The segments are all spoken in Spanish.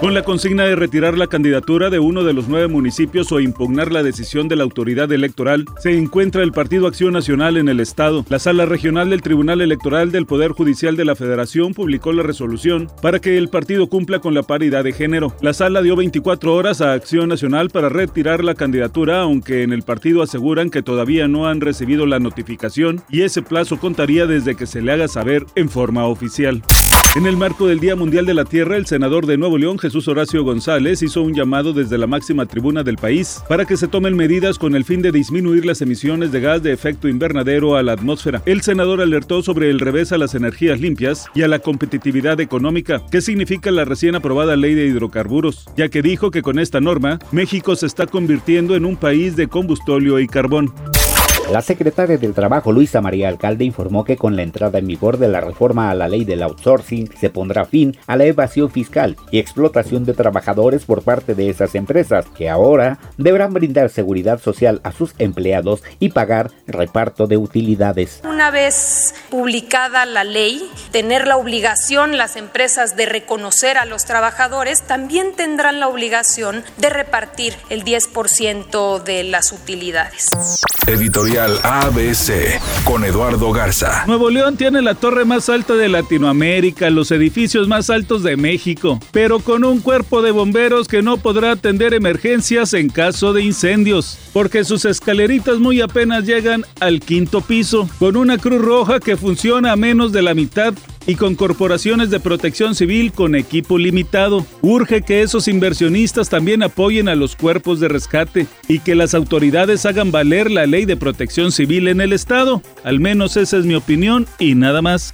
Con la consigna de retirar la candidatura de uno de los nueve municipios o impugnar la decisión de la autoridad electoral, se encuentra el Partido Acción Nacional en el Estado. La Sala Regional del Tribunal Electoral del Poder Judicial de la Federación publicó la resolución para que el partido cumpla con la paridad de género. La sala dio 24 horas a Acción Nacional para retirar la candidatura, aunque en el partido aseguran que todavía no han recibido la notificación y ese plazo contaría desde que se le haga saber en forma oficial. En el marco del Día Mundial de la Tierra, el senador de Nuevo León, Jesús Horacio González, hizo un llamado desde la máxima tribuna del país para que se tomen medidas con el fin de disminuir las emisiones de gas de efecto invernadero a la atmósfera. El senador alertó sobre el revés a las energías limpias y a la competitividad económica, que significa la recién aprobada ley de hidrocarburos, ya que dijo que con esta norma, México se está convirtiendo en un país de combustóleo y carbón. La secretaria del Trabajo, Luisa María Alcalde, informó que con la entrada en vigor de la reforma a la ley del outsourcing se pondrá fin a la evasión fiscal y explotación de trabajadores por parte de esas empresas, que ahora deberán brindar seguridad social a sus empleados y pagar reparto de utilidades. Una vez publicada la ley, tener la obligación las empresas de reconocer a los trabajadores, también tendrán la obligación de repartir el 10% de las utilidades. Editorial ABC con Eduardo Garza. Nuevo León tiene la torre más alta de Latinoamérica, los edificios más altos de México, pero con un cuerpo de bomberos que no podrá atender emergencias en caso de incendios, porque sus escaleritas muy apenas llegan al quinto piso, con una cruz roja que funciona a menos de la mitad y con corporaciones de protección civil con equipo limitado. Urge que esos inversionistas también apoyen a los cuerpos de rescate y que las autoridades hagan valer la ley de protección civil en el Estado. Al menos esa es mi opinión y nada más.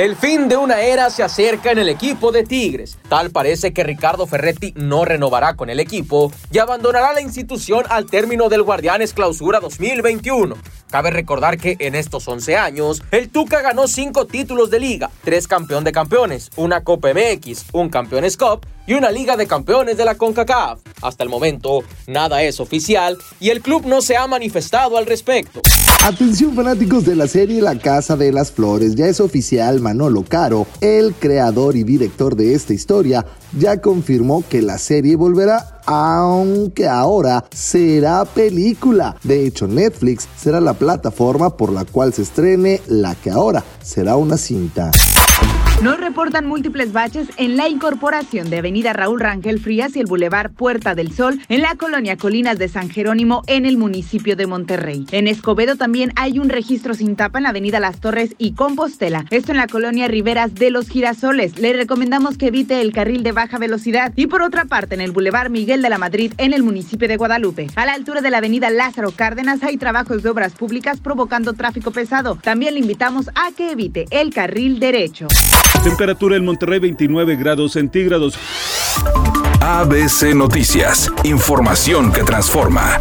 El fin de una era se acerca en el equipo de Tigres. Tal parece que Ricardo Ferretti no renovará con el equipo y abandonará la institución al término del Guardianes Clausura 2021. Cabe recordar que en estos 11 años, el Tuca ganó 5 títulos de liga, 3 campeón de campeones, una Copa MX, un Campeones Cup y una Liga de Campeones de la CONCACAF. Hasta el momento, nada es oficial y el club no se ha manifestado al respecto. Atención fanáticos de la serie La Casa de las Flores, ya es oficial Manolo Caro, el creador y director de esta historia, ya confirmó que la serie volverá, aunque ahora será película. De hecho, Netflix será la plataforma por la cual se estrene la que ahora será una cinta. Nos reportan múltiples baches en la incorporación de Avenida Raúl Rangel Frías y el Boulevard Puerta del Sol en la colonia Colinas de San Jerónimo en el municipio de Monterrey. En Escobedo también hay un registro sin tapa en la Avenida Las Torres y Compostela. Esto en la colonia Riveras de los Girasoles. Le recomendamos que evite el carril de baja velocidad. Y por otra parte, en el Boulevard Miguel de la Madrid en el municipio de Guadalupe. A la altura de la Avenida Lázaro Cárdenas hay trabajos de obras públicas provocando tráfico pesado. También le invitamos a que evite el carril derecho. Temperatura en Monterrey 29 grados centígrados. ABC Noticias. Información que transforma.